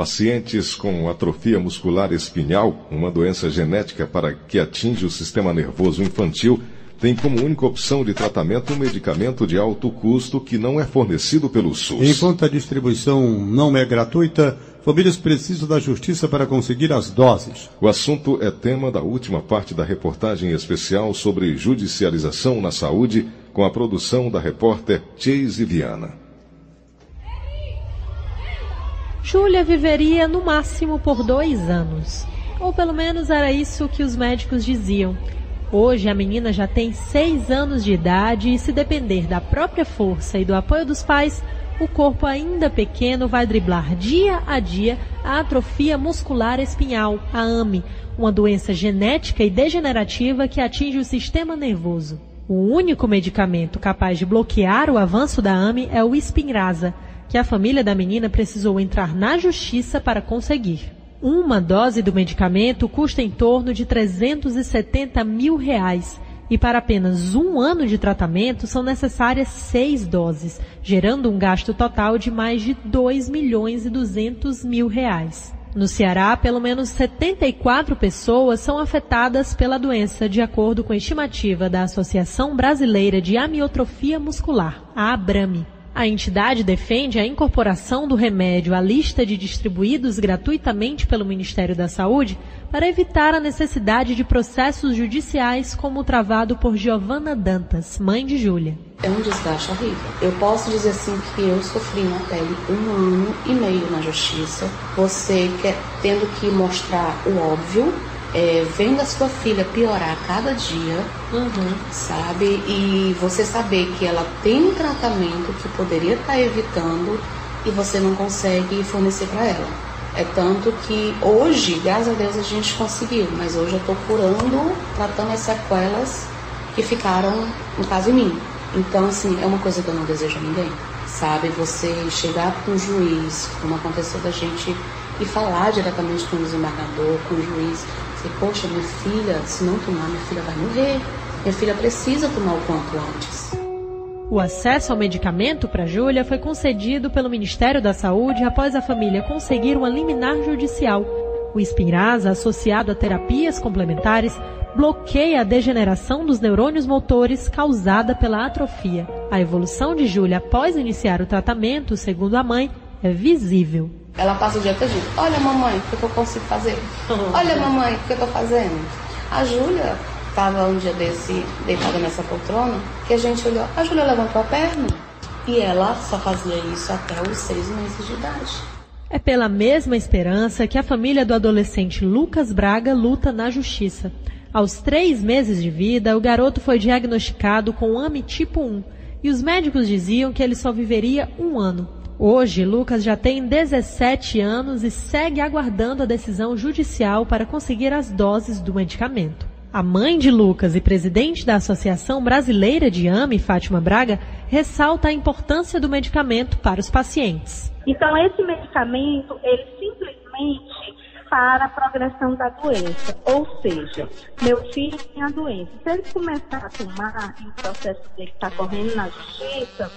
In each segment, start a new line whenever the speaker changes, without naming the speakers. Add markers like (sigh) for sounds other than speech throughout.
Pacientes com atrofia muscular espinhal, uma doença genética para que atinge o sistema nervoso infantil, têm como única opção de tratamento um medicamento de alto custo que não é fornecido pelo SUS.
Enquanto a distribuição não é gratuita, famílias precisam da justiça para conseguir as doses.
O assunto é tema da última parte da reportagem especial sobre judicialização na saúde, com a produção da repórter Chase Viana.
Júlia viveria no máximo por dois anos. Ou pelo menos era isso que os médicos diziam. Hoje a menina já tem seis anos de idade e, se depender da própria força e do apoio dos pais, o corpo ainda pequeno vai driblar dia a dia a atrofia muscular espinhal, a AME, uma doença genética e degenerativa que atinge o sistema nervoso. O único medicamento capaz de bloquear o avanço da AME é o Spinraza que a família da menina precisou entrar na justiça para conseguir. Uma dose do medicamento custa em torno de 370 mil reais e para apenas um ano de tratamento são necessárias seis doses, gerando um gasto total de mais de 2 milhões e 200 mil reais. No Ceará, pelo menos 74 pessoas são afetadas pela doença, de acordo com a estimativa da Associação Brasileira de Amiotrofia Muscular, a ABRAME. A entidade defende a incorporação do remédio à lista de distribuídos gratuitamente pelo Ministério da Saúde para evitar a necessidade de processos judiciais como o travado por Giovana Dantas, mãe de Júlia.
É um desgaste horrível. Eu posso dizer assim que eu sofri na pele um ano e meio na justiça, você quer, tendo que mostrar o óbvio, é, vendo a sua filha piorar a cada dia, uhum. sabe? E você saber que ela tem um tratamento que poderia estar tá evitando e você não consegue fornecer para ela. É tanto que hoje, graças a Deus, a gente conseguiu, mas hoje eu estou curando, tratando as sequelas que ficaram, no caso, em mim. Então, assim, é uma coisa que eu não desejo a ninguém, sabe? Você chegar com um juiz, como aconteceu da gente, e falar diretamente com o desembargador, com o juiz, e, poxa, minha filha, se não tomar, minha filha vai morrer. Minha filha precisa tomar o quanto antes.
O acesso ao medicamento para Júlia foi concedido pelo Ministério da Saúde após a família conseguir uma liminar judicial. O Spinraza, associado a terapias complementares, bloqueia a degeneração dos neurônios motores causada pela atrofia. A evolução de Júlia após iniciar o tratamento, segundo a mãe, é visível.
Ela passa o dia todo. Olha, mamãe, o que eu consigo fazer? (laughs) Olha, mamãe, o que eu tô fazendo? A Júlia estava um dia desse deitada nessa poltrona que a gente olhou. A Júlia levantou a perna e ela só fazia isso até os seis meses de idade.
É pela mesma esperança que a família do adolescente Lucas Braga luta na justiça. Aos três meses de vida, o garoto foi diagnosticado com AMI tipo 1 e os médicos diziam que ele só viveria um ano. Hoje, Lucas já tem 17 anos e segue aguardando a decisão judicial para conseguir as doses do medicamento. A mãe de Lucas e presidente da Associação Brasileira de AME, Fátima Braga, ressalta a importância do medicamento para os pacientes.
Então, esse medicamento, ele simplesmente para a progressão da doença. Ou seja, meu filho tem a doença. Se ele começar a tomar e o processo dele está correndo na justiça,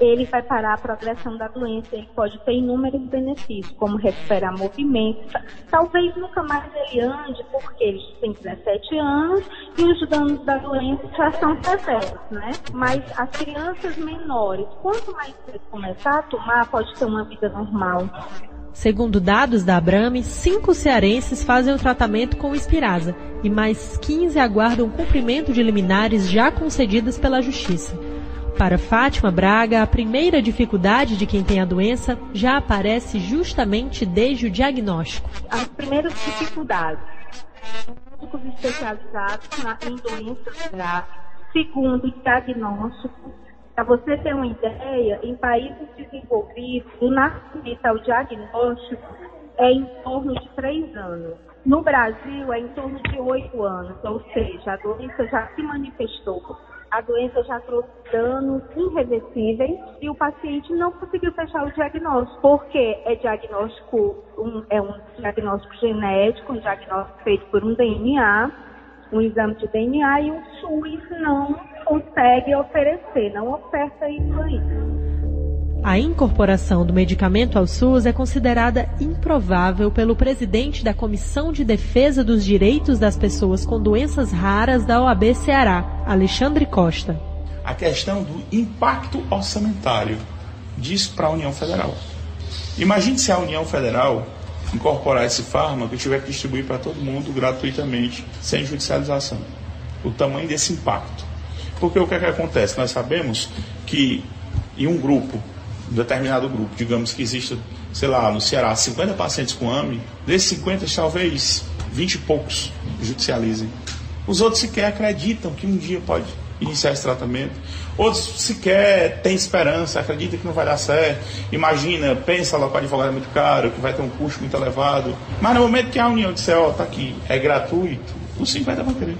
ele vai parar a progressão da doença, ele pode ter inúmeros benefícios, como recuperar movimento, talvez nunca mais ele ande, porque ele tem 17 anos e os danos da doença já são severos, né? Mas as crianças menores, quanto mais cedo começar a tomar, pode ter uma vida normal.
Segundo dados da Abrame, cinco cearenses fazem o tratamento com Espirasa e mais 15 aguardam cumprimento de liminares já concedidas pela Justiça. Para Fátima Braga, a primeira dificuldade de quem tem a doença já aparece justamente desde o diagnóstico.
As primeiras dificuldades, médicos especializados em doenças graves. Segundo, diagnóstico. Para você ter uma ideia, em países desenvolvidos, o nascimento ao diagnóstico é em torno de três anos. No Brasil, é em torno de oito anos, ou seja, a doença já se manifestou a doença já trouxe danos irreversíveis e o paciente não conseguiu fechar o diagnóstico, porque é diagnóstico, um, é um diagnóstico genético, um diagnóstico feito por um DNA, um exame de DNA e o SUS não consegue oferecer, não oferta isso aí.
A incorporação do medicamento ao SUS é considerada improvável pelo presidente da Comissão de Defesa dos Direitos das Pessoas com Doenças Raras da OAB Ceará, Alexandre Costa.
A questão do impacto orçamentário disso para a União Federal. Imagine se a União Federal incorporar esse fármaco e tiver que distribuir para todo mundo gratuitamente, sem judicialização. O tamanho desse impacto. Porque o que, é que acontece? Nós sabemos que em um grupo, determinado grupo, digamos que exista, sei lá, no Ceará, 50 pacientes com AME, desses 50, talvez 20 e poucos judicializem. Os outros sequer acreditam que um dia pode iniciar esse tratamento. Outros sequer têm esperança, acreditam que não vai dar certo. Imagina, pensa lá para advogado é muito caro, que vai ter um custo muito elevado. Mas no momento que a União disser, ó, oh, tá aqui, é gratuito, os 50 vão querer.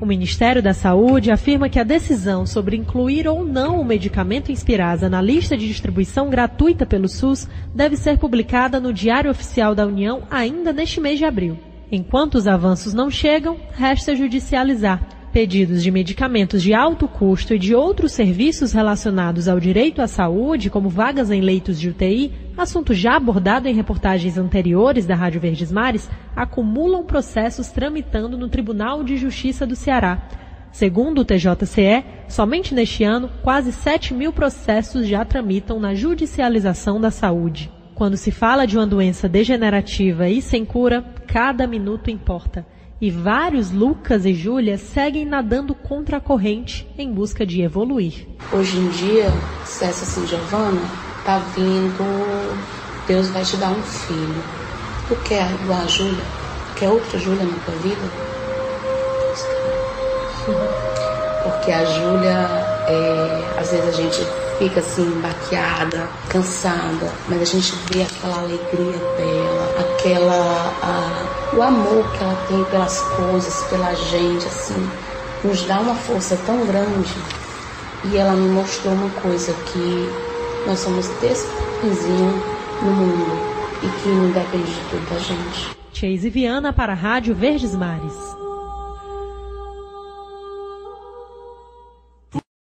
O Ministério da Saúde afirma que a decisão sobre incluir ou não o medicamento Inspirasa na lista de distribuição gratuita pelo SUS deve ser publicada no Diário Oficial da União ainda neste mês de abril. Enquanto os avanços não chegam, resta judicializar. Pedidos de medicamentos de alto custo e de outros serviços relacionados ao direito à saúde, como vagas em leitos de UTI, assunto já abordado em reportagens anteriores da Rádio Verdes Mares, acumulam processos tramitando no Tribunal de Justiça do Ceará. Segundo o TJCE, somente neste ano, quase 7 mil processos já tramitam na judicialização da saúde. Quando se fala de uma doença degenerativa e sem cura, cada minuto importa e vários Lucas e Júlia seguem nadando contra a corrente em busca de evoluir.
Hoje em dia, se essa assim, Giovana, tá vindo, Deus vai te dar um filho. Tu quer igual a Júlia? Quer outra Júlia na tua vida? Porque a Júlia, é, às vezes a gente fica assim, baqueada, cansada, mas a gente vê aquela alegria dela, aquela. A, o amor que ela tem pelas coisas, pela gente, assim, nos dá uma força tão grande. E ela me mostrou uma coisa que nós somos desse no mundo e que não depende de tudo da gente.
Chase Viana para a Rádio Verdes Mares.